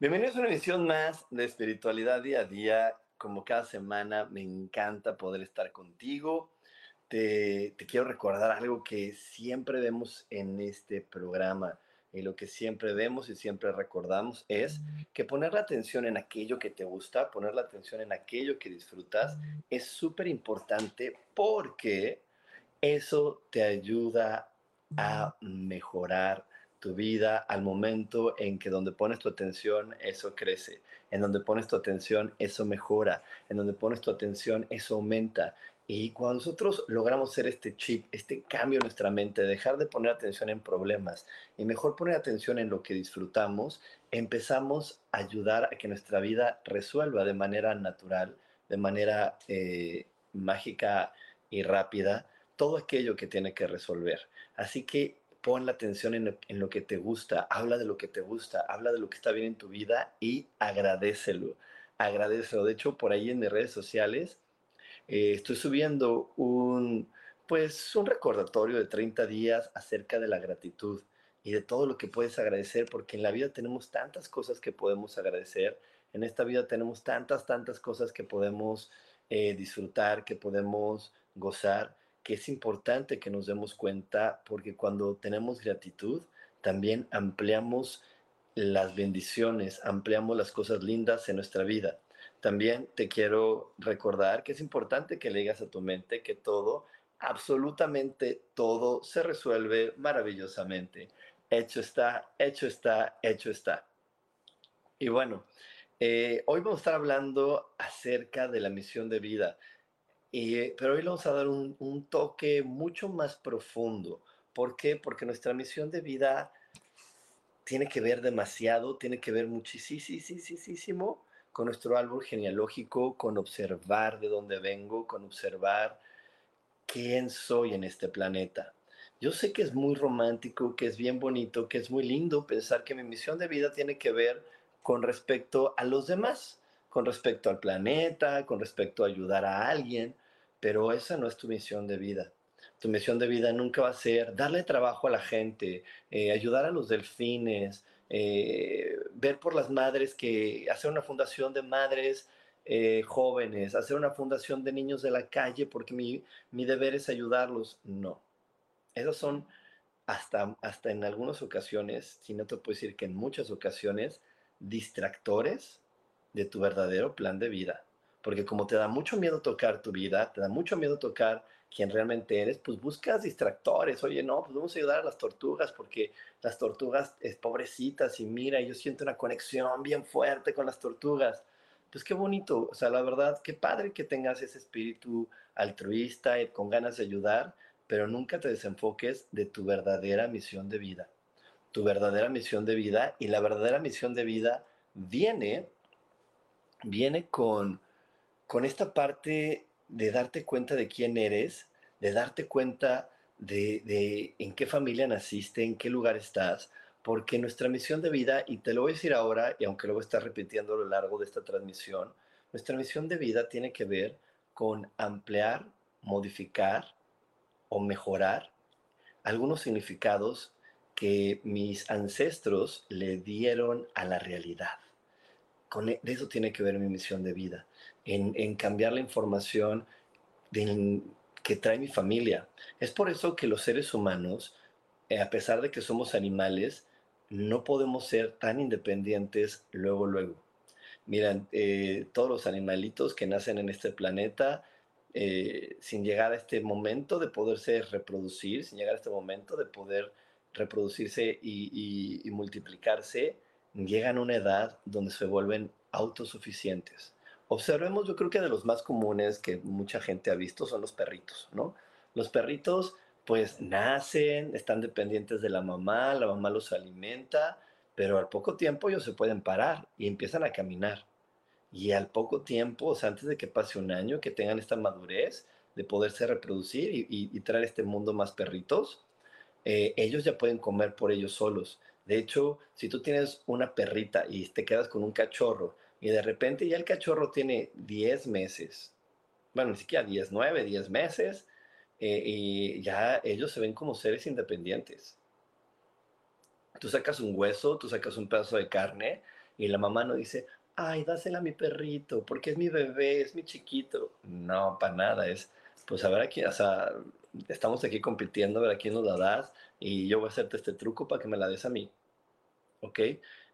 Bienvenidos a una emisión más de espiritualidad día a día. Como cada semana, me encanta poder estar contigo. Te, quiero recordar algo que siempre vemos en este programa y lo que siempre vemos y siempre recordamos es que poner la atención en aquello que te gusta, poner la atención en aquello que disfrutas es súper importante porque eso te ayuda a mejorar tu vida al momento en que donde pones tu atención, eso crece. En donde pones tu atención, eso mejora. En donde pones tu atención, eso aumenta. Y cuando nosotros logramos hacer este chip, este cambio en nuestra mente, dejar de poner atención en problemas y mejor poner atención en lo que disfrutamos, empezamos a ayudar a que nuestra vida resuelva de manera natural, de manera eh, mágica y rápida todo aquello que tiene que resolver. Así que pon la atención en, lo que te gusta, habla de lo que te gusta, habla de lo que está bien en tu vida y agradecelo, agradecelo. De hecho, por ahí en mis redes sociales eh, estoy subiendo un, pues, un recordatorio de 30 días acerca de la gratitud y de todo lo que puedes agradecer, porque en la vida tenemos tantas cosas que podemos agradecer, en esta vida tenemos tantas, tantas cosas que podemos eh, disfrutar, que podemos gozar que es importante que nos demos cuenta porque cuando tenemos gratitud, también ampliamos las bendiciones, ampliamos las cosas lindas en nuestra vida. También te quiero recordar que es importante que le digas a tu mente que todo, absolutamente todo, se resuelve maravillosamente. Hecho está, hecho está, hecho está. Y bueno, eh, hoy vamos a estar hablando acerca de la misión de vida. Eh, pero hoy le vamos a dar un, toque mucho más profundo. ¿Por qué? Porque nuestra misión de vida tiene que ver demasiado, tiene que ver muchísimo con nuestro árbol genealógico, con observar de dónde vengo, con observar quién soy en este planeta. Yo sé que es muy romántico, que es bien bonito, que es muy lindo pensar que mi misión de vida tiene que ver con respecto a los demás con respecto al planeta, con respecto a ayudar a alguien, pero esa no es tu misión de vida. Tu misión de vida nunca va a ser darle trabajo a la gente, eh, ayudar a los delfines, eh, ver por las madres que hacer una fundación de madres eh, jóvenes, hacer una fundación de niños de la calle porque mi, mi deber es ayudarlos. No. Esos son hasta, hasta en algunas ocasiones, si no te puedo decir que en muchas ocasiones, distractores de tu verdadero plan de vida. Porque como te da mucho miedo tocar tu vida, te da mucho miedo tocar quién realmente eres, pues buscas distractores. Oye, no, pues vamos a ayudar a las tortugas porque las tortugas es pobrecitas y mira, yo siento una conexión bien fuerte con las tortugas. Pues qué bonito, o sea, la verdad, qué padre que tengas ese espíritu altruista y con ganas de ayudar, pero nunca te desenfoques de tu verdadera misión de vida. Tu verdadera misión de vida y la verdadera misión de vida viene viene con, con esta parte de darte cuenta de quién eres, de darte cuenta de, de, en qué familia naciste, en qué lugar estás, porque nuestra misión de vida, y te lo voy a decir ahora, y aunque lo voy a estar repitiendo a lo largo de esta transmisión, nuestra misión de vida tiene que ver con ampliar, modificar o mejorar algunos significados que mis ancestros le dieron a la realidad. E, de eso tiene que ver mi misión de vida, en, cambiar la información que trae mi familia. Es por eso que los seres humanos, eh, a pesar de que somos animales, no podemos ser tan independientes luego, luego. Miran, eh, todos los animalitos que nacen en este planeta eh, sin llegar a este momento de poderse reproducir, sin llegar a este momento de poder reproducirse y multiplicarse, llegan a una edad donde se vuelven autosuficientes. Observemos, yo creo que de los más comunes que mucha gente ha visto son los perritos, ¿no? Los perritos pues nacen, están dependientes de la mamá, la mamá los alimenta, pero al poco tiempo ellos se pueden parar y empiezan a caminar. Y al poco tiempo, o sea, antes de que pase un año, que tengan esta madurez de poderse reproducir y, traer este mundo más perritos, eh, ellos ya pueden comer por ellos solos. De hecho, si tú tienes una perrita y te quedas con un cachorro y de repente ya el cachorro tiene 10 meses, bueno, ni siquiera 10, 9, 10 meses, eh, y ya ellos se ven como seres independientes. Tú sacas un hueso, tú sacas un pedazo de carne y la mamá no dice, ay, dásela a mi perrito, porque es mi bebé, es mi chiquito. No, para nada, es, pues a ver aquí, o sea, estamos aquí compitiendo, a ver a quién nos la das y yo voy a hacerte este truco para que me la des a mí. ¿Ok?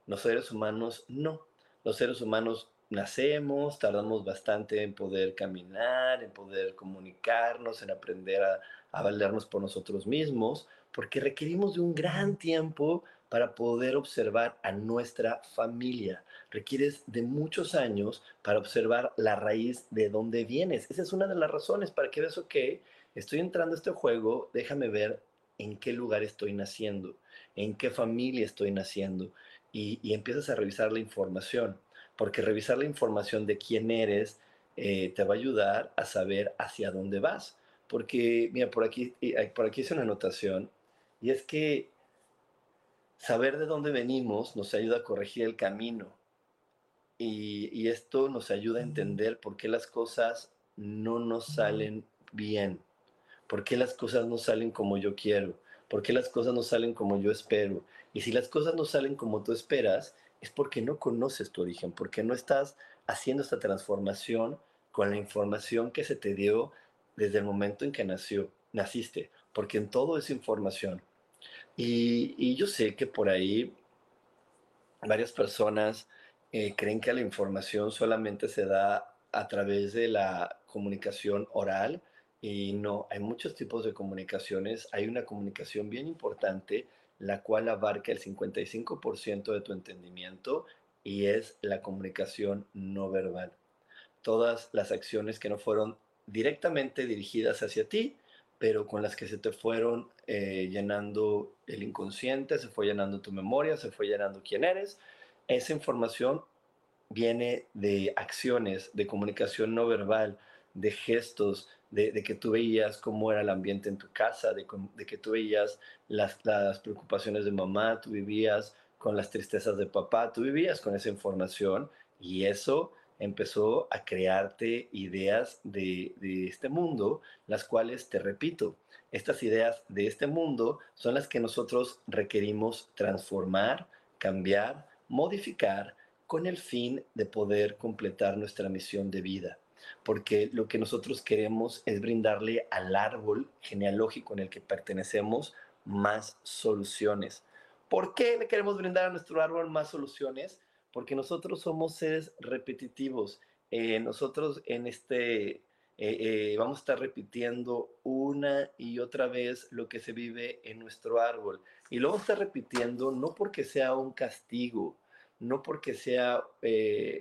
Los seres humanos no. Los seres humanos nacemos, tardamos bastante en poder caminar, en poder comunicarnos, en aprender a, valernos por nosotros mismos, porque requerimos de un gran tiempo para poder observar a nuestra familia. Requieres de muchos años para observar la raíz de dónde vienes. Esa es una de las razones para que veas, ok, estoy entrando a este juego, déjame ver en qué lugar estoy naciendo, en qué familia estoy naciendo, y, y empiezas a revisar la información porque revisar la información de quién eres eh, te va a ayudar a saber hacia dónde vas. Porque, mira, por aquí, por aquí hice una anotación, y es que saber de dónde venimos nos ayuda a corregir el camino. Y, y esto nos ayuda a entender por qué las cosas no nos salen bien, por qué las cosas no salen como yo quiero, por qué las cosas no salen como yo espero. Y si las cosas no salen como tú esperas, es porque no conoces tu origen, porque no estás haciendo esta transformación con la información que se te dio desde el momento en que nació, naciste, porque en todo es información. Y, yo sé que por ahí varias personas eh, creen que la información solamente se da a través de la comunicación oral y no, hay muchos tipos de comunicaciones. Hay una comunicación bien importante la cual abarca el 55% de tu entendimiento y es la comunicación no verbal. Todas las acciones que no fueron directamente dirigidas hacia ti, pero con las que se te fueron eh, llenando el inconsciente, se fue llenando tu memoria, se fue llenando quién eres, esa información viene de acciones, de comunicación no verbal, de gestos, de, que tú veías cómo era el ambiente en tu casa, de, que tú veías las, preocupaciones de mamá, tú vivías con las tristezas de papá, tú vivías con esa información y eso empezó a crearte ideas de, de este mundo, las cuales, te repito, estas ideas de este mundo son las que nosotros requerimos transformar, cambiar, modificar con el fin de poder completar nuestra misión de vida porque lo que nosotros queremos es brindarle al árbol genealógico en el que pertenecemos más soluciones. ¿Por qué le queremos brindar a nuestro árbol más soluciones? Porque nosotros somos seres repetitivos. Eh, nosotros en este eh, eh, vamos a estar repitiendo una y otra vez lo que se vive en nuestro árbol. Y lo vamos a estar repitiendo no porque sea un castigo, no porque sea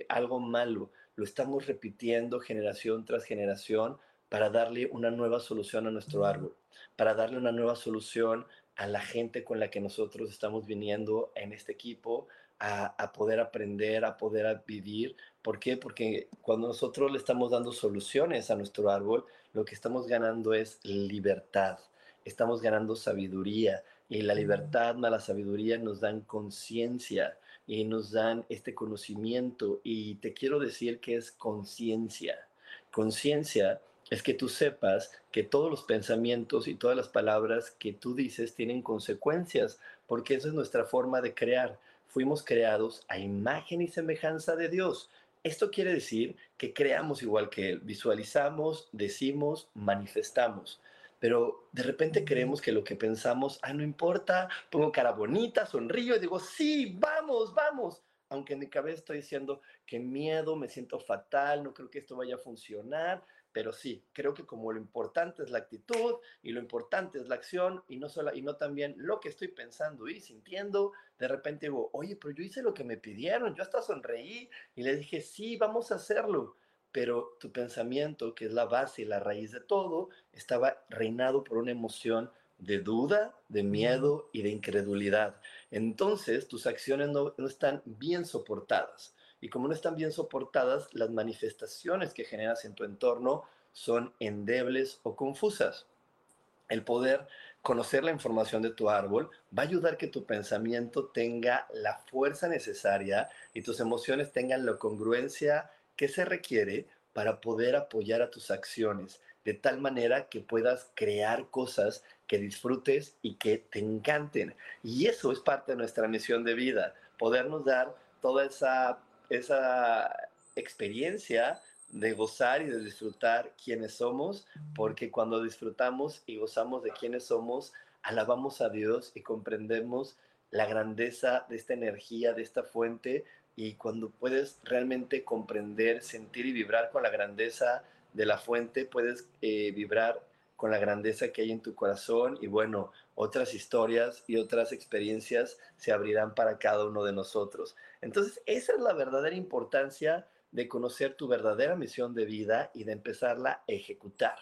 algo malo, lo estamos repitiendo generación tras generación para darle una nueva solución a nuestro árbol, para darle una nueva solución a la gente con la que nosotros estamos viniendo en este equipo, a, poder aprender, a poder vivir. ¿Por qué? Porque cuando nosotros le estamos dando soluciones a nuestro árbol, lo que estamos ganando es libertad, estamos ganando sabiduría y la libertad más la sabiduría nos dan conciencia y nos dan este conocimiento y te quiero decir que es conciencia. Conciencia es que tú sepas que todos los pensamientos y todas las palabras que tú dices tienen consecuencias, porque esa es nuestra forma de crear. Fuimos creados a imagen y semejanza de Dios. Esto quiere decir que creamos igual que Él, visualizamos, decimos, manifestamos pero de repente creemos que lo que pensamos, ah, no importa, pongo cara bonita, sonrío y digo, sí, vamos, vamos. Aunque en mi cabeza estoy diciendo que miedo, me siento fatal, no creo que esto vaya a funcionar, pero sí, creo que como lo importante es la actitud y lo importante es la acción y no, solo, y no también lo que estoy pensando y sintiendo, de repente digo, oye, pero yo hice lo que me pidieron, yo hasta sonreí y le dije, sí, vamos a hacerlo. Pero tu pensamiento, que es la base y la raíz de todo, estaba reinado por una emoción de duda, de miedo y de incredulidad. Entonces, tus acciones no, no están bien soportadas. Y como no están bien soportadas, las manifestaciones que generas en tu entorno son endebles o confusas. El poder conocer la información de tu árbol va a ayudar que tu pensamiento tenga la fuerza necesaria y tus emociones tengan la congruencia que se requiere para poder apoyar a tus acciones, de tal manera que puedas crear cosas que disfrutes y que te encanten. Y eso es parte de nuestra misión de vida, podernos dar toda esa esa experiencia de gozar y de disfrutar quienes somos, porque cuando disfrutamos y gozamos de quienes somos, alabamos a Dios y comprendemos la grandeza de esta energía, de esta fuente, y cuando puedes realmente comprender, sentir y vibrar con la grandeza de la fuente, puedes eh, vibrar con la grandeza que hay en tu corazón y bueno, otras historias y otras experiencias se abrirán para cada uno de nosotros. Entonces, esa es la verdadera importancia de conocer tu verdadera misión de vida y de empezarla a ejecutar.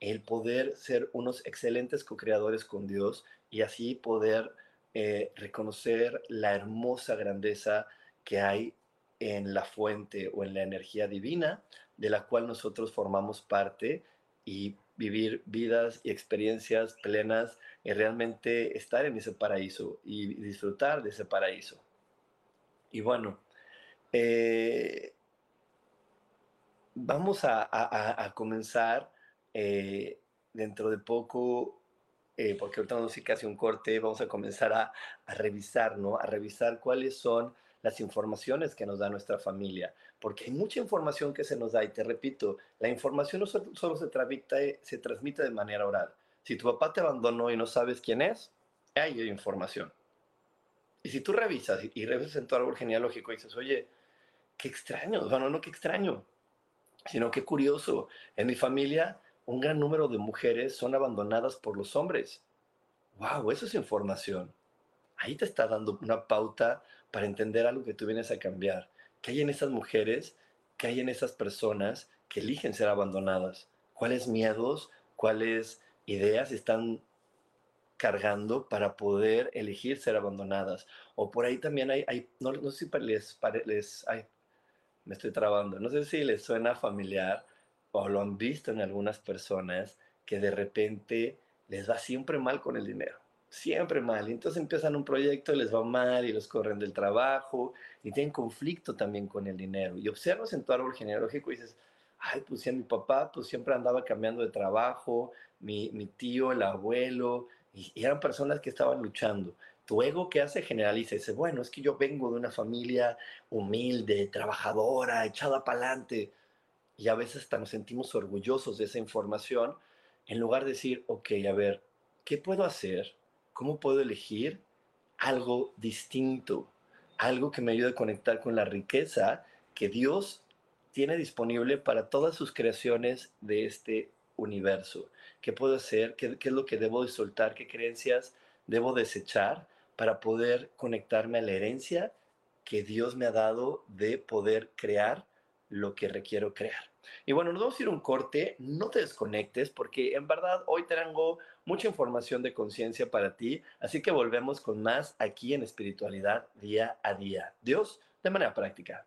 El poder ser unos excelentes co-creadores con Dios y así poder eh, reconocer la hermosa grandeza que hay en la fuente o en la energía divina de la cual nosotros formamos parte y vivir vidas y experiencias plenas y realmente estar en ese paraíso y disfrutar de ese paraíso. Y bueno, eh, vamos a, comenzar eh, dentro de poco, eh, porque ahorita vamos a casi un corte, vamos a comenzar a, a revisar, ¿no? A revisar cuáles son las informaciones que nos da nuestra familia, porque hay mucha información que se nos da y te repito, la información no solo se se transmite de manera oral. Si tu papá te abandonó y no sabes quién es, hay información. Y si tú revisas y, revisas en tu árbol genealógico y dices, oye, qué extraño, bueno, no qué extraño, sino qué curioso, en mi familia un gran número de mujeres son abandonadas por los hombres. ¡Wow! Eso es información. Ahí te está dando una pauta para entender algo que tú vienes a cambiar. ¿Qué hay en esas mujeres? ¿Qué hay en esas personas que eligen ser abandonadas? ¿Cuáles miedos, cuáles ideas están cargando para poder elegir ser abandonadas? O por ahí también hay, no, sé si les, les ay, me estoy trabando, no sé si les suena familiar o lo han visto en algunas personas que de repente les va siempre mal con el dinero siempre mal. Entonces empiezan un proyecto les va mal y los corren del trabajo y tienen conflicto también con el dinero. Y observas en tu árbol genealógico y dices, ay, pues sí, mi papá pues siempre andaba cambiando de trabajo, mi, mi tío, el abuelo, y, eran personas que estaban luchando. Tu ego que hace generaliza dice, bueno, es que yo vengo de una familia humilde, trabajadora, echada para adelante. Y a veces hasta nos sentimos orgullosos de esa información, en lugar de decir, ok, a ver, ¿qué puedo hacer ¿Cómo puedo elegir algo distinto? Algo que me ayude a conectar con la riqueza que Dios tiene disponible para todas sus creaciones de este universo. ¿Qué puedo hacer? ¿Qué, es lo que debo de soltar? ¿Qué creencias debo desechar para poder conectarme a la herencia que Dios me ha dado de poder crear lo que requiero crear? Y bueno, nos vamos a ir un corte, no te desconectes porque en verdad hoy tengo mucha información de conciencia para ti, así que volvemos con más aquí en espiritualidad día a día. Dios, de manera práctica.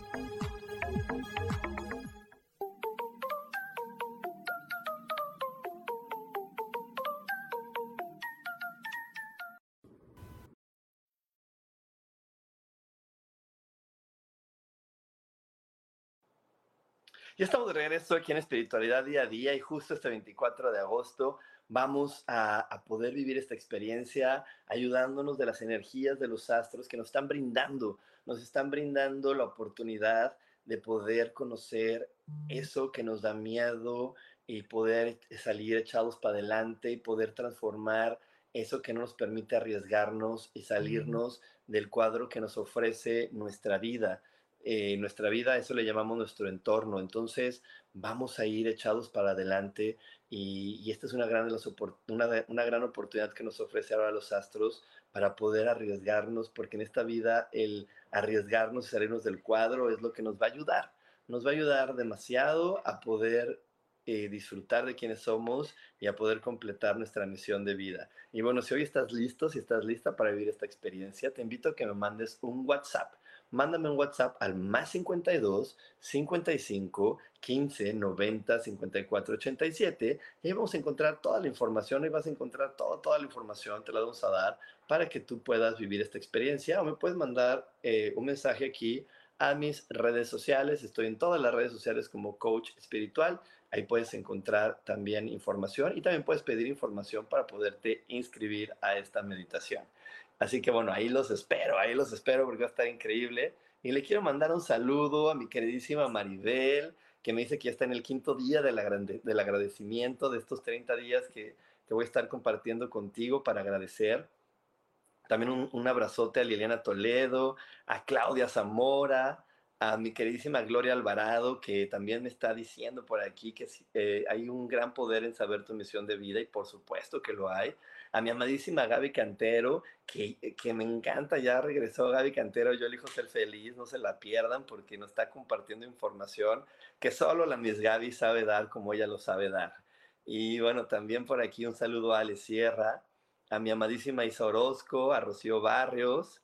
Ya estamos de regreso aquí en Espiritualidad Día a Día y justo este 24 de agosto vamos a, a, poder vivir esta experiencia ayudándonos de las energías de los astros que nos están brindando, nos están brindando la oportunidad de poder conocer eso que nos da miedo y poder salir echados para adelante y poder transformar eso que no nos permite arriesgarnos y salirnos del cuadro que nos ofrece nuestra vida eh, nuestra vida, eso le llamamos nuestro entorno. Entonces, vamos a ir echados para adelante y, esta es una gran, una gran oportunidad que nos ofrece ahora los astros para poder arriesgarnos, porque en esta vida el arriesgarnos y salirnos del cuadro es lo que nos va a ayudar. Nos va a ayudar demasiado a poder eh, disfrutar de quienes somos y a poder completar nuestra misión de vida. Y bueno, si hoy estás listo, si estás lista para vivir esta experiencia, te invito a que me mandes un WhatsApp mándame un WhatsApp al más 52 55 15 90 54 87 y ahí vamos a encontrar toda la información, ahí vas a encontrar toda, toda la información, te la vamos a dar para que tú puedas vivir esta experiencia o me puedes mandar eh, un mensaje aquí a mis redes sociales, estoy en todas las redes sociales como coach espiritual, ahí puedes encontrar también información y también puedes pedir información para poderte inscribir a esta meditación. Así que bueno, ahí los espero, ahí los espero porque va a estar increíble. Y le quiero mandar un saludo a mi queridísima Maribel, que me dice que ya está en el quinto día del, agradecimiento de estos 30 días que, voy a estar compartiendo contigo para agradecer. También un, un abrazote a Liliana Toledo, a Claudia Zamora, a mi queridísima Gloria Alvarado, que también me está diciendo por aquí que eh, hay un gran poder en saber tu misión de vida y por supuesto que lo hay a mi amadísima Gaby Cantero, que, que me encanta, ya regresó Gaby Cantero, yo elijo ser feliz, no se la pierdan porque nos está compartiendo información que solo la Miss Gaby sabe dar como ella lo sabe dar. Y bueno, también por aquí un saludo a Ale Sierra, a mi amadísima Isa Orozco, a Rocío Barrios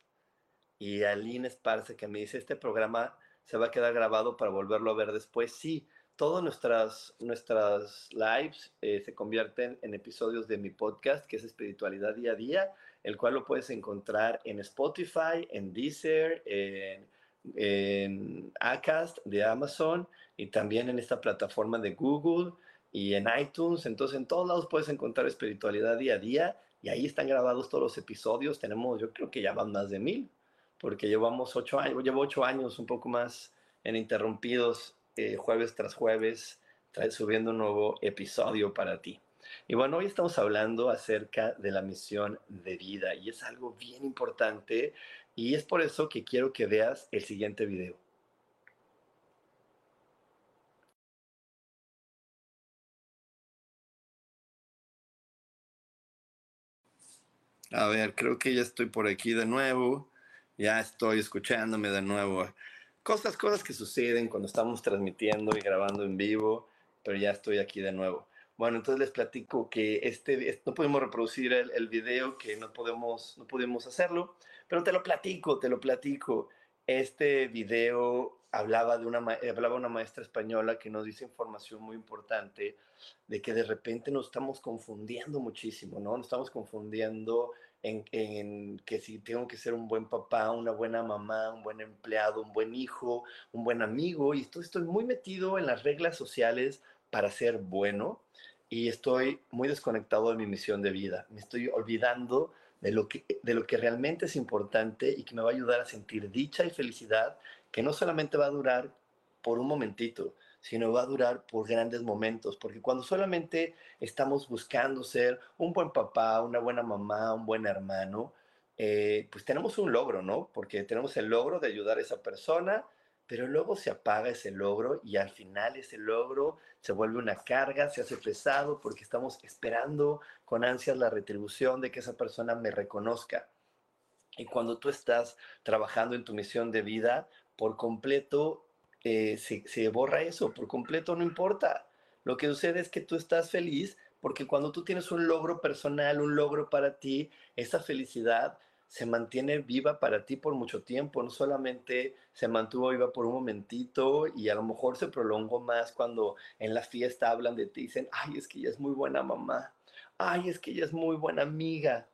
y a Lynn Esparce que me dice, este programa se va a quedar grabado para volverlo a ver después. Sí, todas nuestras, nuestras lives eh, se convierten en episodios de mi podcast, que es Espiritualidad Día a Día, el cual lo puedes encontrar en Spotify, en Deezer, en, en Acast de Amazon y también en esta plataforma de Google y en iTunes. Entonces, en todos lados puedes encontrar Espiritualidad Día a Día y ahí están grabados todos los episodios. Tenemos, yo creo que ya van más de mil, porque llevamos ocho años, llevo ocho años, un poco más en interrumpidos eh, jueves tras jueves, trae, subiendo un nuevo episodio para ti. Y bueno, hoy estamos hablando acerca de la misión de vida y es algo bien importante y es por eso que quiero que veas el siguiente video. A ver, creo que ya estoy por aquí de nuevo. Ya estoy escuchándome de nuevo. Cosas, cosas que suceden cuando estamos transmitiendo y grabando en vivo, pero ya estoy aquí de nuevo. Bueno, entonces les platico que este, no pudimos reproducir el, el video, que no podemos, no pudimos hacerlo, pero te lo platico, te lo platico. Este video hablaba de una, hablaba una maestra española que nos dice información muy importante de que de repente nos estamos confundiendo muchísimo, ¿no? Nos estamos confundiendo en, que si tengo que ser un buen papá, una buena mamá, un buen empleado, un buen hijo, un buen amigo, y estoy, estoy muy metido en las reglas sociales para ser bueno y estoy muy desconectado de mi misión de vida. Me estoy olvidando de lo que, de lo que realmente es importante y que me va a ayudar a sentir dicha y felicidad, que no solamente va a durar por un momentito, sino va a durar por grandes momentos, porque cuando solamente estamos buscando ser un buen papá, una buena mamá, un buen hermano, eh, pues tenemos un logro, ¿no? Porque tenemos el logro de ayudar a esa persona, pero luego se apaga ese logro y al final ese logro se vuelve una carga, se hace pesado porque estamos esperando con ansias la retribución de que esa persona me reconozca. Y cuando tú estás trabajando en tu misión de vida, por completo eh, se, borra eso, por completo no importa. Lo que sucede es que tú estás feliz porque cuando tú tienes un logro personal, un logro para ti, esa felicidad se mantiene viva para ti por mucho tiempo, no solamente se mantuvo viva por un momentito y a lo mejor se prolongó más cuando en la fiesta hablan de ti dicen, ay, es que ella es muy buena mamá, ay, es que ella es muy buena amiga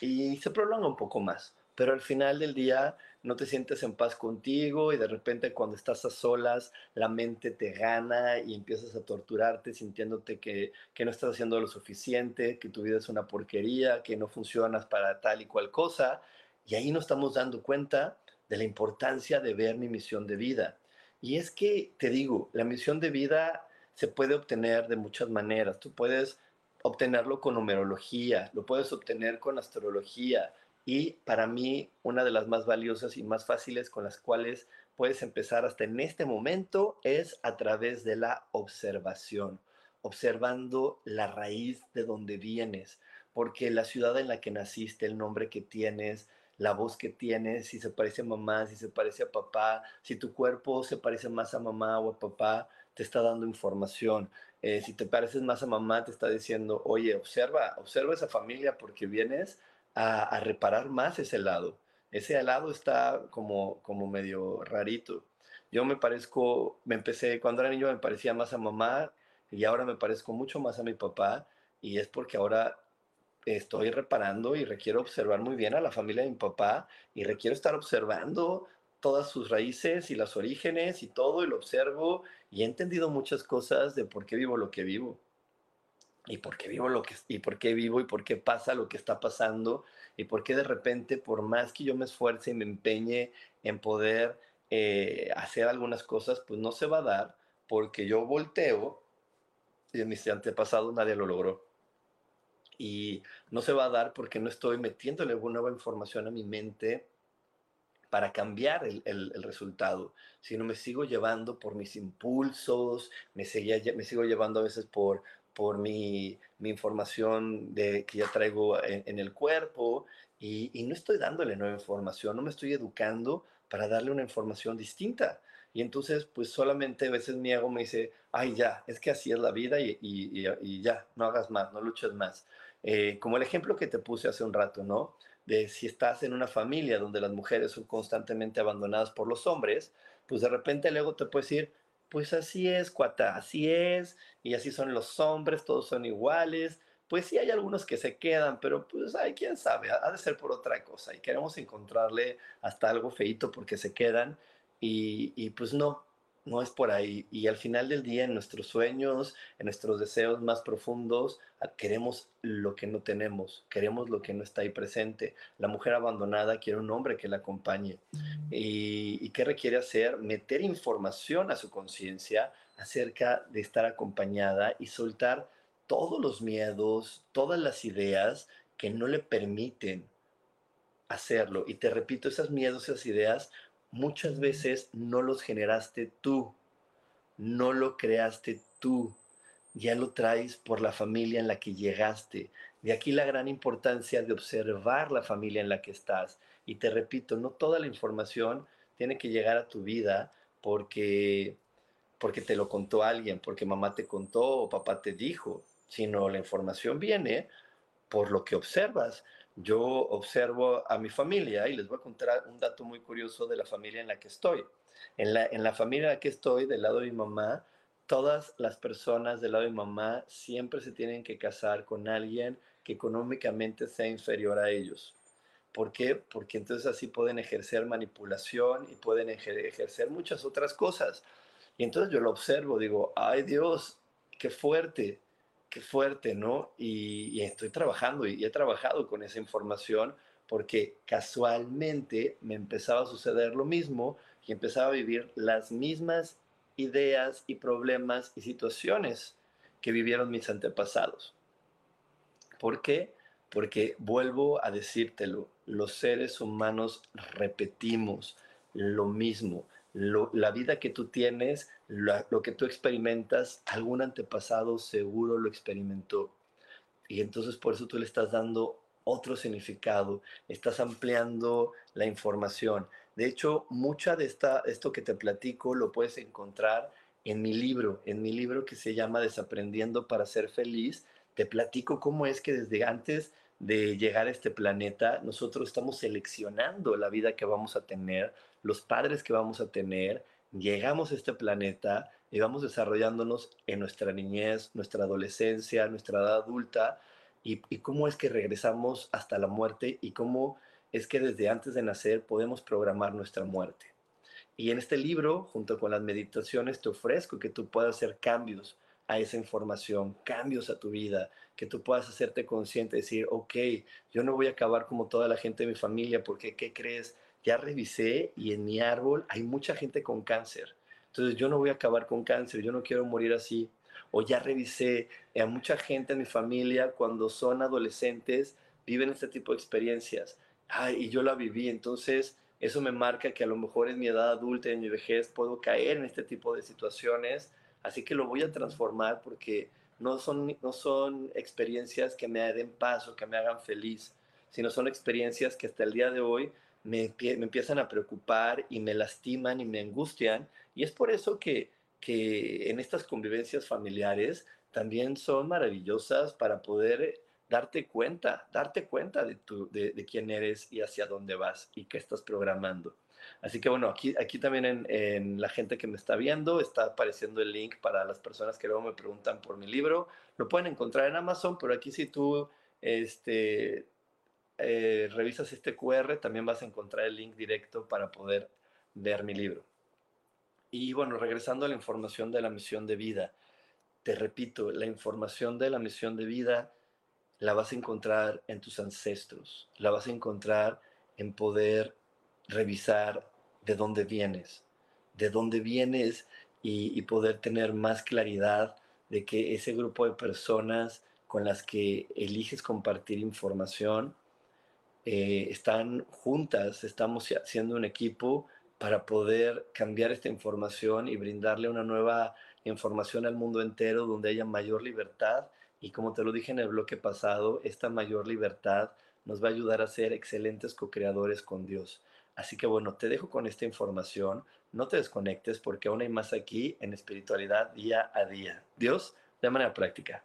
y se prolonga un poco más, pero al final del día no te sientes en paz contigo y de repente cuando estás a solas la mente te gana y empiezas a torturarte sintiéndote que, que no estás haciendo lo suficiente, que tu vida es una porquería, que no funcionas para tal y cual cosa. Y ahí nos estamos dando cuenta de la importancia de ver mi misión de vida. Y es que, te digo, la misión de vida se puede obtener de muchas maneras. Tú puedes obtenerlo con numerología, lo puedes obtener con astrología, y para mí una de las más valiosas y más fáciles con las cuales puedes empezar hasta en este momento es a través de la observación, observando la raíz de donde vienes, porque la ciudad en la que naciste, el nombre que tienes, la voz que tienes, si se parece a mamá, si se parece a papá, si tu cuerpo se parece más a mamá o a papá, te está dando información. Eh, si te pareces más a mamá, te está diciendo, oye, observa, observa esa familia porque vienes a, reparar más ese lado. Ese lado está como, como medio rarito. Yo me parezco, me empecé, cuando era niño me parecía más a mamá y ahora me parezco mucho más a mi papá y es porque ahora estoy reparando y requiero observar muy bien a la familia de mi papá y requiero estar observando todas sus raíces y los orígenes y todo y lo observo y he entendido muchas cosas de por qué vivo lo que vivo y por qué vivo lo que y por qué vivo y por pasa lo que está pasando y por qué de repente por más que yo me esfuerce y me empeñe en poder eh, hacer algunas cosas pues no se va a dar porque yo volteo y en mis antepasados nadie lo logró. Y no se va a dar porque no estoy metiéndole alguna nueva información a mi mente para cambiar el, el, resultado, sino me sigo llevando por mis impulsos, me, seguía, me sigo llevando a veces por, por mi, mi información de, que ya traigo en, el cuerpo y, y, no estoy dándole nueva información, no me estoy educando para darle una información distinta. Y entonces, pues solamente a veces mi ego me dice, ay, ya, es que así es la vida y, y, ya, no hagas más, no luches más. Eh, como el ejemplo que te puse hace un rato, ¿no? De si estás en una familia donde las mujeres son constantemente abandonadas por los hombres, pues de repente el ego te puede decir, pues así es, cuata, así es, y así son los hombres, todos son iguales. Pues sí hay algunos que se quedan, pero pues ay, quién sabe, ha de ser por otra cosa y queremos encontrarle hasta algo feito porque se quedan y, y pues no, no es por ahí. Y al final del día, en nuestros sueños, en nuestros deseos más profundos, ah, queremos lo que no tenemos, queremos lo que no está ahí presente. La mujer abandonada quiere un hombre que la acompañe. ¿Y, y qué requiere hacer? Meter información a su conciencia acerca de estar acompañada y soltar todos los miedos, todas las ideas que no le permiten hacerlo. Y te repito, esas miedos, esas ideas muchas veces no los generaste tú, no lo creaste tú, ya lo traes por la familia en la que llegaste, De aquí la gran importancia de observar la familia en la que estás. Y te repito, no toda la información tiene que llegar a tu vida porque, porque te lo contó alguien, porque mamá te contó o papá te dijo, sino la información viene por lo que observas. Yo observo a mi familia y les voy a contar un dato muy curioso de la familia en la que estoy. En la, en la familia en la que estoy, del lado de mi mamá, todas las personas del lado de mi mamá siempre se tienen que casar con alguien que económicamente sea inferior a ellos. ¿Por qué? Porque entonces así pueden ejercer manipulación y pueden ejercer muchas otras cosas. Y entonces yo lo observo, digo, ay Dios, qué fuerte, qué fuerte, ¿no? Y, estoy trabajando y he trabajado con esa información porque casualmente me empezaba a suceder lo mismo y empezaba a vivir las mismas ideas y problemas y situaciones que vivieron mis antepasados. ¿Por qué? Porque vuelvo a decírtelo, los seres humanos repetimos lo mismo. la vida que tú tienes, lo, que tú experimentas, algún antepasado seguro lo experimentó. Y entonces por eso tú le estás dando otro significado, estás ampliando la información. De hecho, mucha de esta, esto que te platico lo puedes encontrar en mi libro, en mi libro que se llama Desaprendiendo para ser feliz. Te platico cómo es que desde antes de llegar a este planeta, nosotros estamos seleccionando la vida que vamos a tener, los padres que vamos a tener, llegamos a este planeta y vamos desarrollándonos en nuestra niñez, nuestra adolescencia, nuestra edad adulta, y, cómo es que regresamos hasta la muerte y cómo es que desde antes de nacer podemos programar nuestra muerte. Y en este libro, junto con las meditaciones, te ofrezco que tú puedas hacer cambios a esa información, cambios a tu vida, que tú puedas hacerte consciente, decir, ok, yo no voy a acabar como toda la gente de mi familia, porque ¿qué crees? Ya revisé y en mi árbol hay mucha gente con cáncer. Entonces yo no voy a acabar con cáncer, yo no quiero morir así. O ya revisé a mucha gente en mi familia cuando son adolescentes, viven este tipo de experiencias. Ay, y yo la viví, entonces eso me marca que a lo mejor en mi edad adulta, en mi vejez, puedo caer en este tipo de situaciones. Así que lo voy a transformar porque no son, no son experiencias que me den paso, que me hagan feliz, sino son experiencias que hasta el día de hoy me, me, empiezan a preocupar y me lastiman y me angustian. Y es por eso que, que en estas convivencias familiares también son maravillosas para poder darte cuenta, darte cuenta de, tu, de, quién eres y hacia dónde vas y qué estás programando. Así que bueno, aquí, aquí también en, la gente que me está viendo está apareciendo el link para las personas que luego me preguntan por mi libro. Lo pueden encontrar en Amazon, pero aquí si tú este, eh, revisas este QR, también vas a encontrar el link directo para poder ver mi libro. Y bueno, regresando a la información de la misión de vida, te repito, la información de la misión de vida la vas a encontrar en tus ancestros, la vas a encontrar en poder revisar de dónde vienes, de dónde vienes y, poder tener más claridad de que ese grupo de personas con las que eliges compartir información eh, están juntas, estamos haciendo un equipo para poder cambiar esta información y brindarle una nueva información al mundo entero donde haya mayor libertad. Y como te lo dije en el bloque pasado, esta mayor libertad nos va a ayudar a ser excelentes co-creadores con Dios. Así que bueno, te dejo con esta información. No te desconectes porque aún hay más aquí en espiritualidad día a día. Dios, de manera práctica.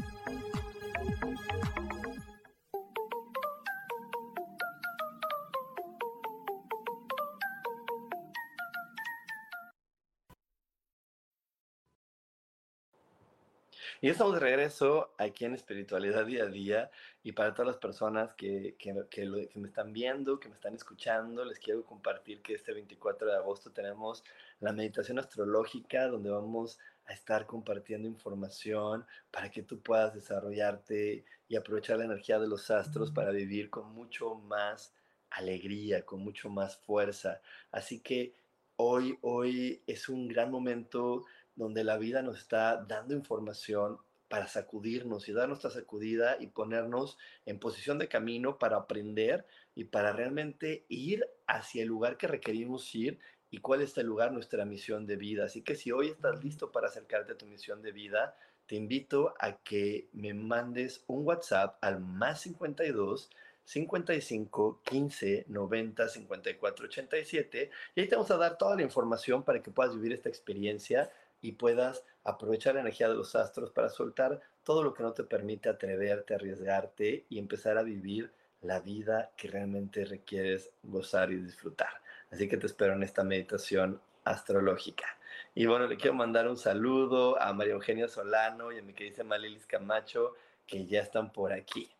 Y estamos de regreso aquí en Espiritualidad Día a Día y para todas las personas que, que, que, me están viendo, que me están escuchando, les quiero compartir que este 24 de agosto tenemos la meditación astrológica donde vamos a estar compartiendo información para que tú puedas desarrollarte y aprovechar la energía de los astros para vivir con mucho más alegría, con mucho más fuerza. Así que hoy, hoy es un gran momento donde la vida nos está dando información para sacudirnos y dar nuestra sacudida y ponernos en posición de camino para aprender y para realmente ir hacia el lugar que requerimos ir y cuál es el lugar, nuestra misión de vida. Así que si hoy estás listo para acercarte a tu misión de vida, te invito a que me mandes un WhatsApp al más 52 55 15 90 54 87 y ahí te vamos a dar toda la información para que puedas vivir esta experiencia y puedas aprovechar la energía de los astros para soltar todo lo que no te permite atreverte, arriesgarte y empezar a vivir la vida que realmente requieres gozar y disfrutar. Así que te espero en esta meditación astrológica. Y bueno, le quiero mandar un saludo a María Eugenia Solano y a mi querida Malilis Camacho, que ya están por aquí.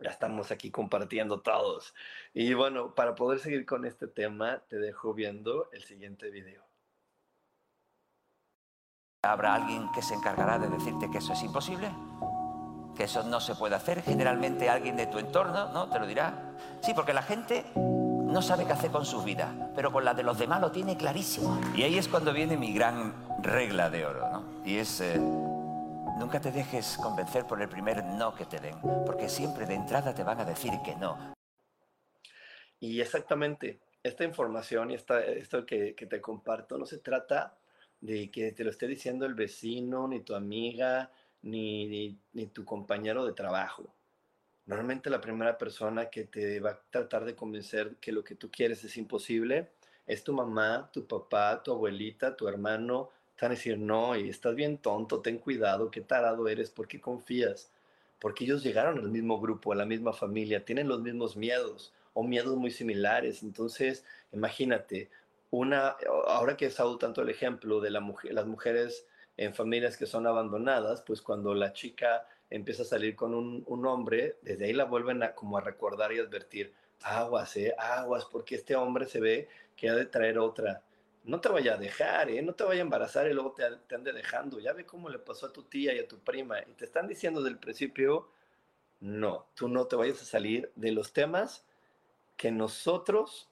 Ya estamos aquí compartiendo todos. Y bueno, para poder seguir con este tema, te dejo viendo el siguiente video. Habrá alguien que se encargará de decirte que eso es imposible, que eso no se puede hacer. Generalmente alguien de tu entorno, ¿no? Te lo dirá. Sí, porque la gente no sabe qué hacer con su vida, pero con la de los demás lo tiene clarísimo. Y ahí es cuando viene mi gran regla de oro, ¿no? Y es, eh, nunca te dejes convencer por el primer no que te den, porque siempre de entrada te van a decir que no. Y exactamente, esta información y esta, esto que, que te comparto no se trata de que te lo esté diciendo el vecino, ni tu amiga, ni, ni, tu compañero de trabajo. Normalmente la primera persona que te va a tratar de convencer que lo que tú quieres es imposible es tu mamá, tu papá, tu abuelita, tu hermano. Te van a decir, no, y estás bien tonto, ten cuidado, qué tarado eres, ¿por qué confías? Porque ellos llegaron al mismo grupo, a la misma familia, tienen los mismos miedos o miedos muy similares. Entonces, imagínate, una, ahora que he usado tanto el ejemplo de la mujer, las mujeres en familias que son abandonadas, pues cuando la chica empieza a salir con un, un hombre, desde ahí la vuelven a, como a recordar y advertir, aguas, eh, aguas, porque este hombre se ve que ha de traer otra. No te vaya a dejar, ¿eh? no te vaya a embarazar y luego te, te ande dejando. Ya ve cómo le pasó a tu tía y a tu prima. Y te están diciendo desde el principio, no, tú no te vayas a salir de los temas que nosotros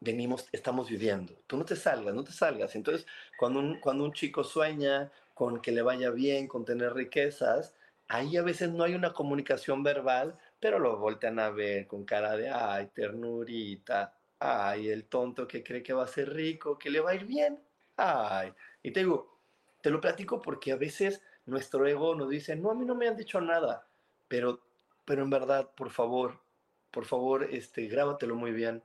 venimos, estamos viviendo. Tú no te salgas, no te salgas. Entonces, cuando un, cuando un chico sueña con que le vaya bien, con tener riquezas, ahí a veces no hay una comunicación verbal, pero lo voltean a ver con cara de, ay, ternurita, ay, el tonto que cree que va a ser rico, que le va a ir bien, ay. Y te digo, te lo platico porque a veces nuestro ego nos dice, no, a mí no me han dicho nada, pero, pero en verdad, por favor, por favor, este, grábatelo muy bien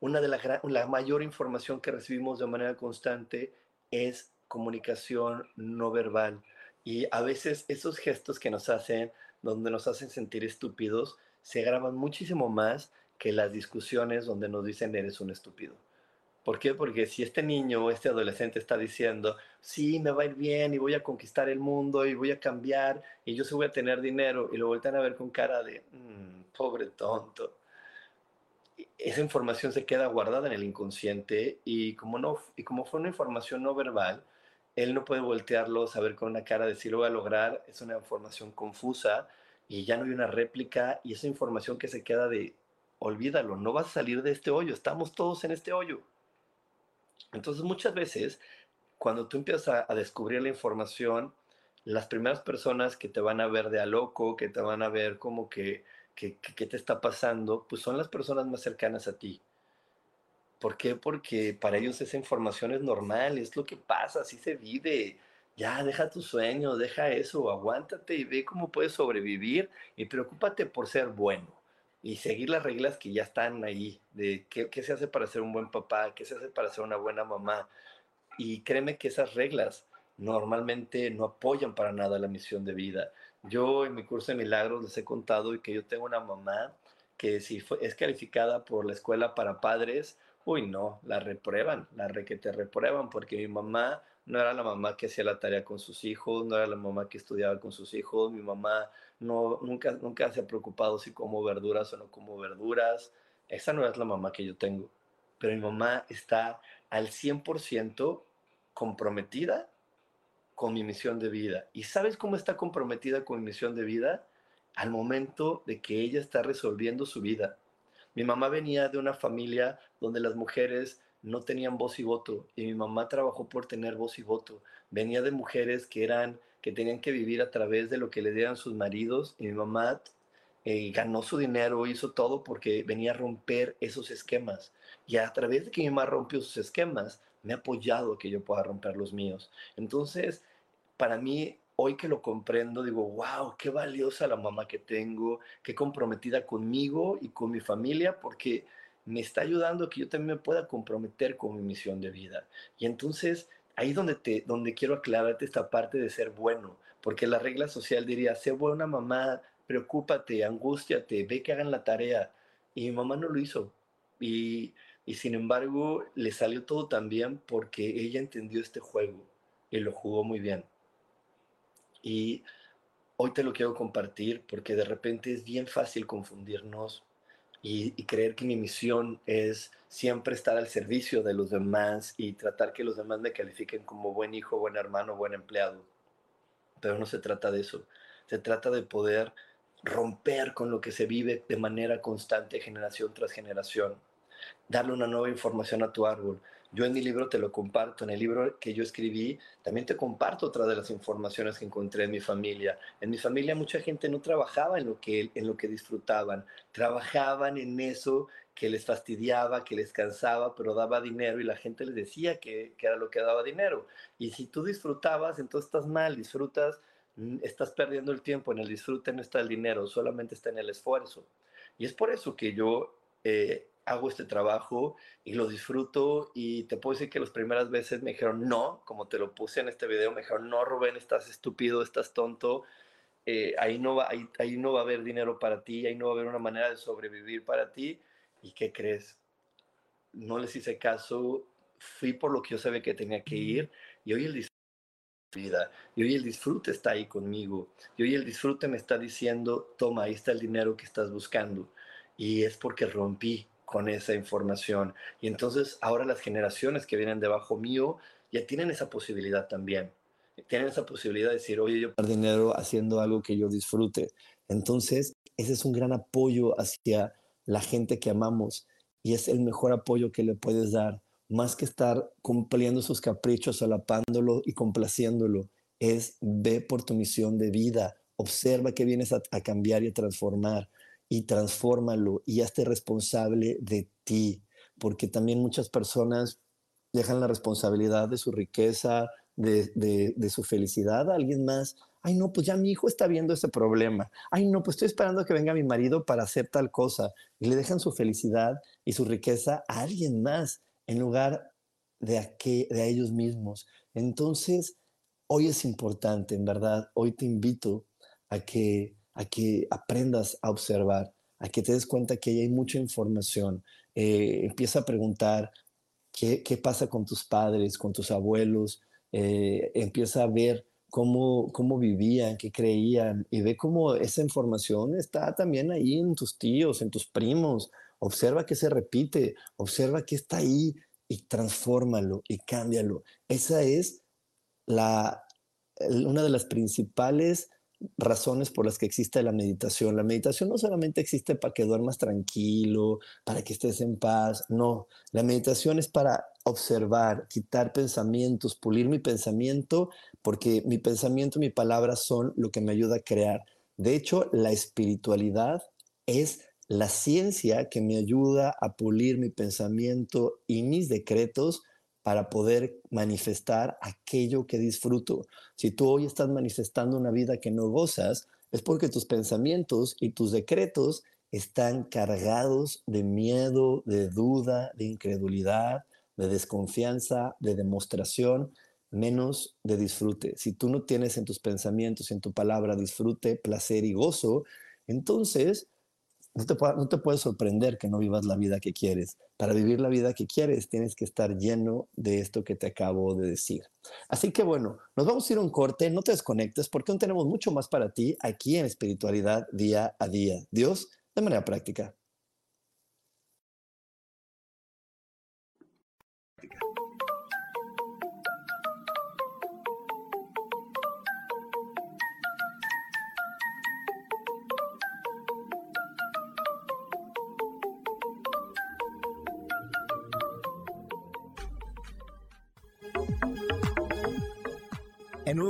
una de la, la mayor información que recibimos de manera constante es comunicación no verbal. Y a veces esos gestos que nos hacen donde nos hacen sentir estúpidos se graban muchísimo más que las discusiones donde nos dicen eres un estúpido. ¿Por qué? Porque si este niño o este adolescente está diciendo, sí, me va a ir bien y voy a conquistar el mundo y voy a cambiar y yo sí voy a tener dinero y lo vueltan a ver con cara de, mm, pobre tonto. Esa información se queda guardada en el inconsciente y como, no, y como fue una información no verbal, él no puede voltearlo, saber con una cara de si lo va a lograr, es una información confusa y ya no hay una réplica y esa información que se queda de, olvídalo, no vas a salir de este hoyo, estamos todos en este hoyo. Entonces muchas veces, cuando tú empiezas a, descubrir la información, las primeras personas que te van a ver de a loco, que te van a ver como que, que, que te está pasando, pues son las personas más cercanas a ti. ¿Por qué? Porque para ellos esa información es normal, es lo que pasa, así se vive. Ya, deja tus sueños, deja eso, aguántate y ve cómo puedes sobrevivir y preocúpate por ser bueno y seguir las reglas que ya están ahí, de qué, qué, se hace para ser un buen papá, qué se hace para ser una buena mamá. Y créeme que esas reglas normalmente no apoyan para nada la misión de vida. Yo en mi curso de milagros les he contado y que yo tengo una mamá que si es calificada por la escuela para padres, uy no, la reprueban, la re que te reprueban, porque mi mamá no era la mamá que hacía la tarea con sus hijos, no era la mamá que estudiaba con sus hijos, mi mamá no, nunca, nunca se ha preocupado si como verduras o no como verduras. Esa no es la mamá que yo tengo. Pero mi mamá está al 100% comprometida con mi misión de vida. ¿Y sabes cómo está comprometida con mi misión de vida? Al momento de que ella está resolviendo su vida. Mi mamá venía de una familia donde las mujeres no tenían voz y voto y mi mamá trabajó por tener voz y voto. Venía de mujeres que eran que tenían que vivir a través de lo que le dieran sus maridos y mi mamá eh, ganó su dinero, hizo todo porque venía a romper esos esquemas. Y a través de que mi mamá rompió sus esquemas, me ha apoyado que yo pueda romper los míos. Entonces, para mí, hoy que lo comprendo, digo, wow, qué valiosa la mamá que tengo, qué comprometida conmigo y con mi familia, porque me está ayudando a que yo también me pueda comprometer con mi misión de vida. Y entonces ahí donde, te, donde quiero aclararte esta parte de ser bueno, porque la regla social diría, sé buena mamá, preocúpate, angústiate, ve que hagan la tarea. Y mi mamá no lo hizo. Y, y sin embargo, le salió todo tan bien porque ella entendió este juego y lo jugó muy bien. Y hoy te lo quiero compartir porque de repente es bien fácil confundirnos y, creer que mi misión es siempre estar al servicio de los demás y tratar que los demás me califiquen como buen hijo, buen hermano, buen empleado. Pero no se trata de eso. Se trata de poder romper con lo que se vive de manera constante, generación tras generación. Darle una nueva información a tu árbol, yo en mi libro te lo comparto, en el libro que yo escribí, también te comparto otra de las informaciones que encontré en mi familia. En mi familia mucha gente no trabajaba en lo que, en lo que disfrutaban, trabajaban en eso que les fastidiaba, que les cansaba, pero daba dinero y la gente les decía que, que era lo que daba dinero. Y si tú disfrutabas, entonces estás mal, disfrutas, mm, estás perdiendo el tiempo, en el disfrute no está el dinero, solamente está en el esfuerzo. Y es por eso que yo... Eh, hago este trabajo y lo disfruto y te puedo decir que las primeras veces me dijeron no, como te lo puse en este video, me dijeron no, Rubén, estás estúpido, estás tonto, eh, ahí, no va, ahí, ahí no va a haber dinero para ti, ahí no va a haber una manera de sobrevivir para ti. ¿Y qué crees? No les hice caso, fui por lo que yo sabía que tenía que ir y hoy el vida. Y hoy el disfrute está ahí conmigo. Y hoy el disfrute me está diciendo, toma, ahí está el dinero que estás buscando. Y es porque rompí con esa información. Y entonces ahora las generaciones que vienen debajo mío ya tienen esa posibilidad también. Tienen esa posibilidad de decir, oye, yo dar dinero haciendo algo que yo disfrute. Entonces, ese es un gran apoyo hacia la gente que amamos y es el mejor apoyo que le puedes dar, más que estar cumpliendo sus caprichos, solapándolo y complaciéndolo, es ve por tu misión de vida, observa que vienes a, a cambiar y a transformar y transfórmalo y hazte responsable de ti, porque también muchas personas dejan la responsabilidad de su riqueza, de, de, su felicidad a alguien más. Ay, no, pues ya mi hijo está viendo ese problema. Ay, no, pues estoy esperando que venga mi marido para hacer tal cosa. Y le dejan su felicidad y su riqueza a alguien más en lugar de a, de a ellos mismos. Entonces, hoy es importante, en verdad, hoy te invito a que a que aprendas a observar, a que te des cuenta que hay mucha información. Eh, empieza a preguntar qué, qué, pasa con tus padres, con tus abuelos, eh, empieza a ver cómo, cómo vivían, qué creían, y ve cómo esa información está también ahí en tus tíos, en tus primos. Observa que se repite, observa que está ahí y transfórmalo y cámbialo. Esa es la, una de las principales razones por las que existe la meditación. La meditación no solamente existe para que duermas tranquilo, para que estés en paz, no, la meditación es para observar, quitar pensamientos, pulir mi pensamiento, porque mi pensamiento y mi palabra son lo que me ayuda a crear. De hecho, la espiritualidad es la ciencia que me ayuda a pulir mi pensamiento y mis decretos para poder manifestar aquello que disfruto. Si tú hoy estás manifestando una vida que no gozas, es porque tus pensamientos y tus decretos están cargados de miedo, de duda, de incredulidad, de desconfianza, de demostración, menos de disfrute. Si tú no tienes en tus pensamientos, en tu palabra disfrute, placer y gozo, entonces no te, puedes sorprender que no vivas la vida que quieres. Para vivir la vida que quieres tienes que estar lleno de esto que te acabo de decir. Así que bueno, nos vamos a ir a un corte, no te desconectes porque aún tenemos mucho más para ti aquí en espiritualidad día a día. Dios, de manera práctica.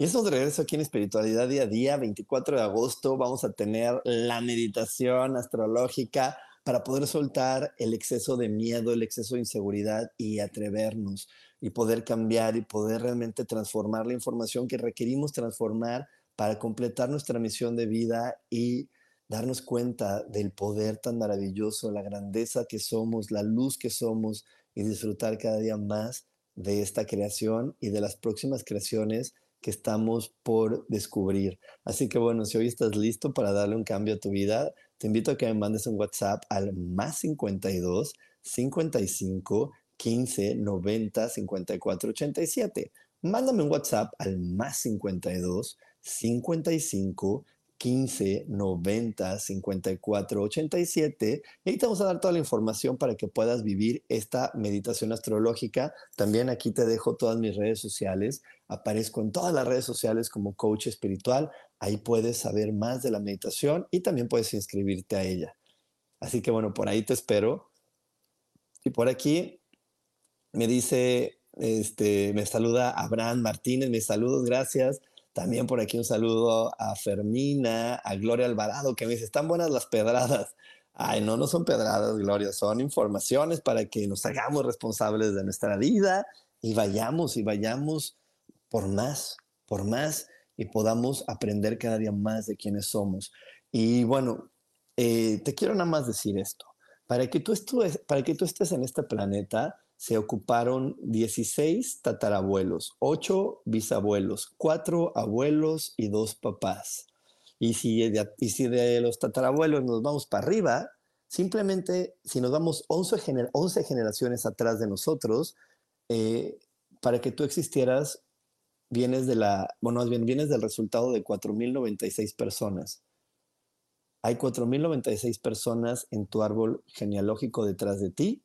Y estamos de regreso aquí en Espiritualidad Día a Día, 24 de agosto. Vamos a tener la meditación astrológica para poder soltar el exceso de miedo, el exceso de inseguridad y atrevernos y poder cambiar y poder realmente transformar la información que requerimos transformar para completar nuestra misión de vida y darnos cuenta del poder tan maravilloso, la grandeza que somos, la luz que somos y disfrutar cada día más de esta creación y de las próximas creaciones que estamos por descubrir. Así que bueno, si hoy estás listo para darle un cambio a tu vida, te invito a que me mandes un WhatsApp al más 52 55 15 90 54 87. Mándame un WhatsApp al más 52 55 15 90 54 87 y ahí te vamos a dar toda la información para que puedas vivir esta meditación astrológica. También aquí te dejo todas mis redes sociales. Aparezco en todas las redes sociales como coach espiritual. Ahí puedes saber más de la meditación y también puedes inscribirte a ella. Así que bueno, por ahí te espero. Y por aquí me dice, este, me saluda Abraham Martínez, mis saludos, gracias. También por aquí un saludo a Fermina, a Gloria Alvarado, que me dice, están buenas las pedradas. Ay, no, no son pedradas, Gloria, son informaciones para que nos hagamos responsables de nuestra vida y vayamos y vayamos por más, por más y podamos aprender cada día más de quiénes somos. Y bueno, eh, te quiero nada más decir esto. Para que, tú para que tú estés en este planeta, se ocuparon 16 tatarabuelos, 8 bisabuelos, 4 abuelos y 2 papás. Y si, de, y si de los tatarabuelos nos vamos para arriba, simplemente si nos vamos 11, 11 generaciones atrás de nosotros, eh, para que tú existieras, vienes de la, bueno, bien vienes del resultado de 4.096 personas. Hay 4.096 personas en tu árbol genealógico detrás de ti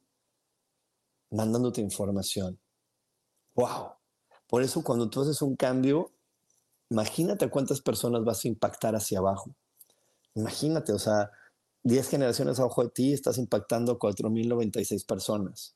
mandándote información. ¡Wow! Por eso cuando tú haces un cambio, imagínate a cuántas personas vas a impactar hacia abajo. Imagínate, o sea, 10 generaciones abajo de ti estás impactando a 4.096 personas.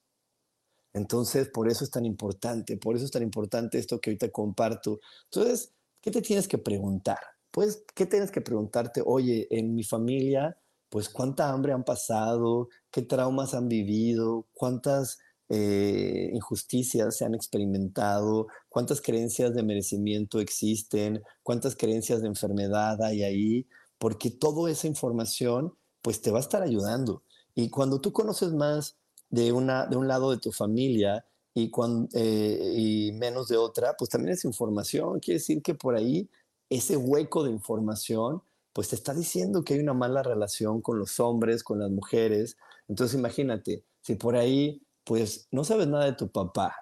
Entonces, por eso es tan importante, por eso es tan importante esto que ahorita comparto. Entonces, ¿qué te tienes que preguntar? Pues, ¿qué tienes que preguntarte? Oye, en mi familia, pues, ¿cuánta hambre han pasado? ¿Qué traumas han vivido? ¿Cuántas eh, injusticias se han experimentado, cuántas creencias de merecimiento existen, cuántas creencias de enfermedad hay ahí, porque toda esa información pues te va a estar ayudando. Y cuando tú conoces más de, una, de un lado de tu familia y, eh, y menos de otra, pues también es información. Quiere decir que por ahí ese hueco de información pues te está diciendo que hay una mala relación con los hombres, con las mujeres. Entonces imagínate, si por ahí pues no sabes nada de tu papá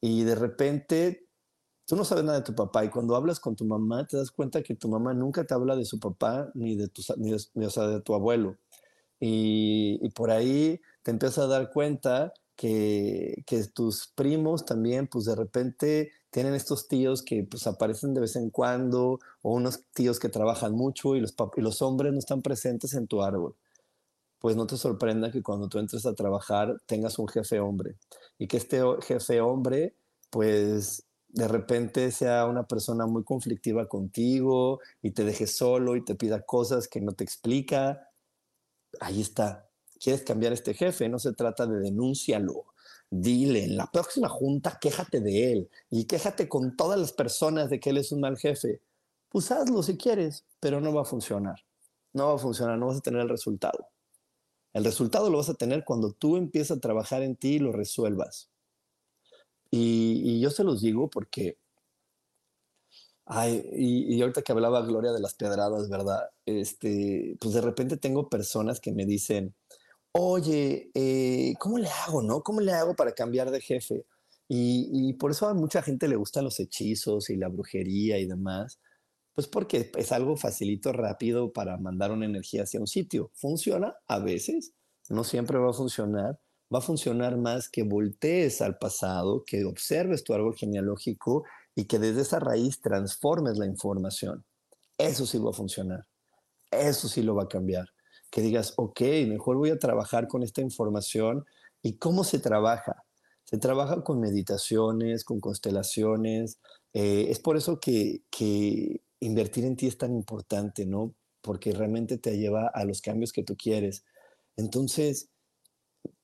y de repente tú no sabes nada de tu papá y cuando hablas con tu mamá te das cuenta que tu mamá nunca te habla de su papá ni de tu, ni de, tu abuelo. Y, por ahí te empiezas a dar cuenta que, tus primos también, pues de repente tienen estos tíos que pues aparecen de vez en cuando o unos tíos que trabajan mucho y los hombres no están presentes en tu árbol pues no te sorprenda que cuando tú entres a trabajar tengas un jefe hombre y que este jefe hombre, pues de repente sea una persona muy conflictiva contigo y te deje solo y te pida cosas que no te explica. Ahí está. ¿Quieres cambiar este jefe? No se trata de denúncialo. Dile, en la próxima junta quéjate de él y quéjate con todas las personas de que él es un mal jefe. Pues hazlo si quieres, pero no va a funcionar. No va a funcionar, no vas a tener el resultado. El resultado lo vas a tener cuando tú empiezas a trabajar en ti y lo resuelvas. Y, yo se los digo porque, ay, y, ahorita que hablaba Gloria de las pedradas, ¿verdad? Este, pues de repente tengo personas que me dicen, oye, eh, ¿cómo le hago, no? ¿Cómo le hago para cambiar de jefe? Y, y, por eso a mucha gente le gustan los hechizos y la brujería y demás, pues porque es algo facilito, rápido para mandar una energía hacia un sitio. Funciona a veces, no siempre va a funcionar. Va a funcionar más que voltees al pasado, que observes tu árbol genealógico y que desde esa raíz transformes la información. Eso sí va a funcionar. Eso sí lo va a cambiar. Que digas, ok, mejor voy a trabajar con esta información. ¿Y cómo se trabaja? Se trabaja con meditaciones, con constelaciones. Eh, es por eso que, que invertir en ti es tan importante, ¿no? Porque realmente te lleva a los cambios que tú quieres. Entonces,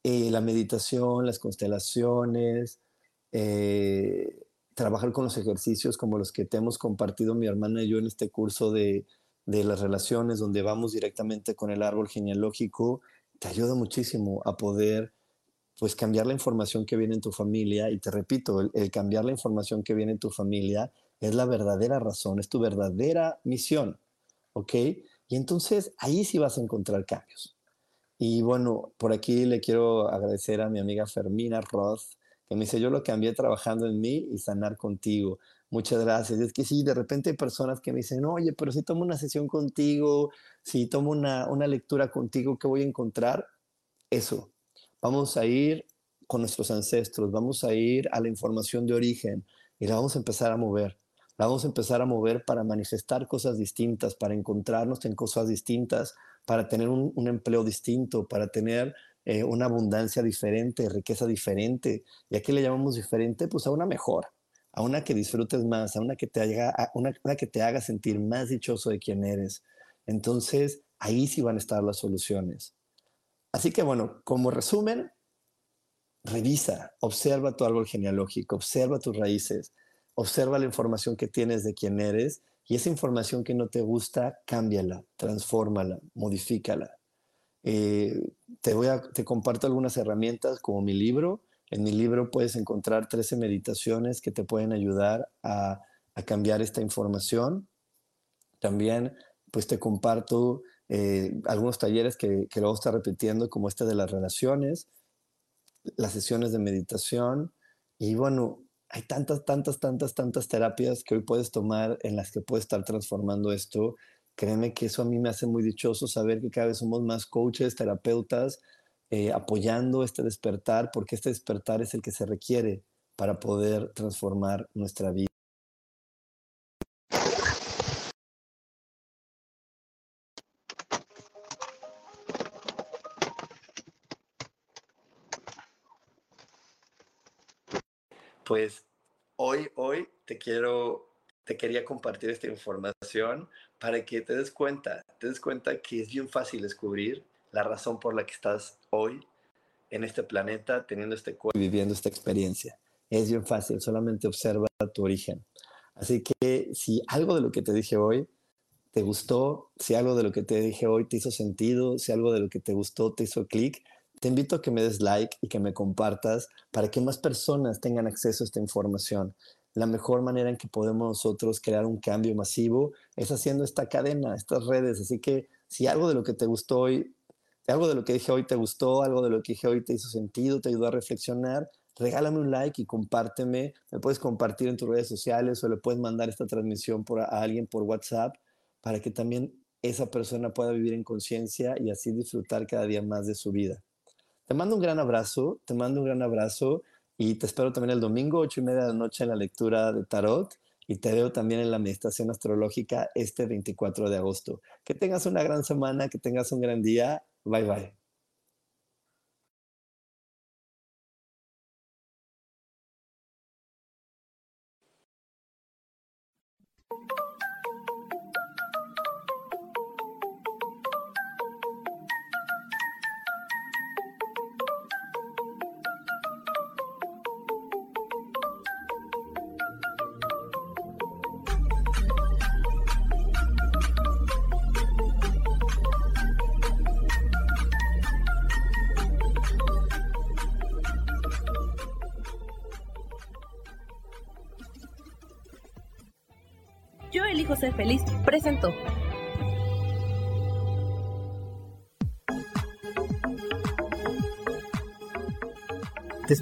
eh, la meditación, las constelaciones, eh, trabajar con los ejercicios como los que te hemos compartido mi hermana y yo en este curso de, de las relaciones, donde vamos directamente con el árbol genealógico, te ayuda muchísimo a poder pues cambiar la información que viene en tu familia y te repito, el cambiar la información que viene en tu familia es la verdadera razón, es tu verdadera misión, ¿ok? Y entonces ahí sí vas a encontrar cambios. Y bueno, por aquí le quiero agradecer a mi amiga Fermina Roth, que me dice, yo lo cambié trabajando en mí y sanar contigo. Muchas gracias. Es que sí, de repente hay personas que me dicen, oye, pero si tomo una sesión contigo, si tomo una, una lectura contigo, ¿qué voy a encontrar? Eso. Vamos a ir con nuestros ancestros, vamos a ir a la información de origen y la vamos a empezar a mover vamos a empezar a mover para manifestar cosas distintas, para encontrarnos en cosas distintas, para tener un, empleo distinto, para tener eh, una abundancia diferente, riqueza diferente. ¿Y a qué le llamamos diferente? Pues a una mejor, a una que disfrutes más, a una que te haga, a una, que te haga sentir más dichoso de quién eres. Entonces, ahí sí van a estar las soluciones. Así que bueno, como resumen, revisa, observa tu árbol genealógico, observa tus raíces, observa la información que tienes de quién eres y esa información que no te gusta, cámbiala, transfórmala, modifícala. Eh, te, voy a, te comparto algunas herramientas como mi libro. En mi libro puedes encontrar 13 meditaciones que te pueden ayudar a, a cambiar esta información. También pues te comparto eh, algunos talleres que, que luego está repitiendo, como este de las relaciones, las sesiones de meditación. Y bueno, hay tantas, tantas, tantas, tantas terapias que hoy puedes tomar en las que puedes estar transformando esto. Créeme que eso a mí me hace muy dichoso saber que cada vez somos más coaches, terapeutas, eh, apoyando este despertar, porque este despertar es el que se requiere para poder transformar nuestra vida. Pues hoy, hoy te quiero, te quería compartir esta información para que te des cuenta, te des cuenta que es bien fácil descubrir la razón por la que estás hoy en este planeta, teniendo este cuerpo, viviendo esta experiencia. Es bien fácil, solamente observa tu origen. Así que si algo de lo que te dije hoy te gustó, si algo de lo que te dije hoy te hizo sentido, si algo de lo que te gustó te hizo clic, te invito a que me des like y que me compartas para que más personas tengan acceso a esta información. La mejor manera en que podemos nosotros crear un cambio masivo es haciendo esta cadena, estas redes. Así que si algo de lo que te gustó hoy, algo de lo que dije hoy te gustó, algo de lo que dije hoy te hizo sentido, te ayudó a reflexionar, regálame un like y compárteme. Me puedes compartir en tus redes sociales o le puedes mandar esta transmisión por a alguien por WhatsApp para que también esa persona pueda vivir en conciencia y así disfrutar cada día más de su vida. Te mando un gran abrazo, te mando un gran abrazo y te espero también el domingo, ocho y media de la noche, en la lectura de Tarot y te veo también en la meditación astrológica este 24 de agosto. Que tengas una gran semana, que tengas un gran día. Bye bye.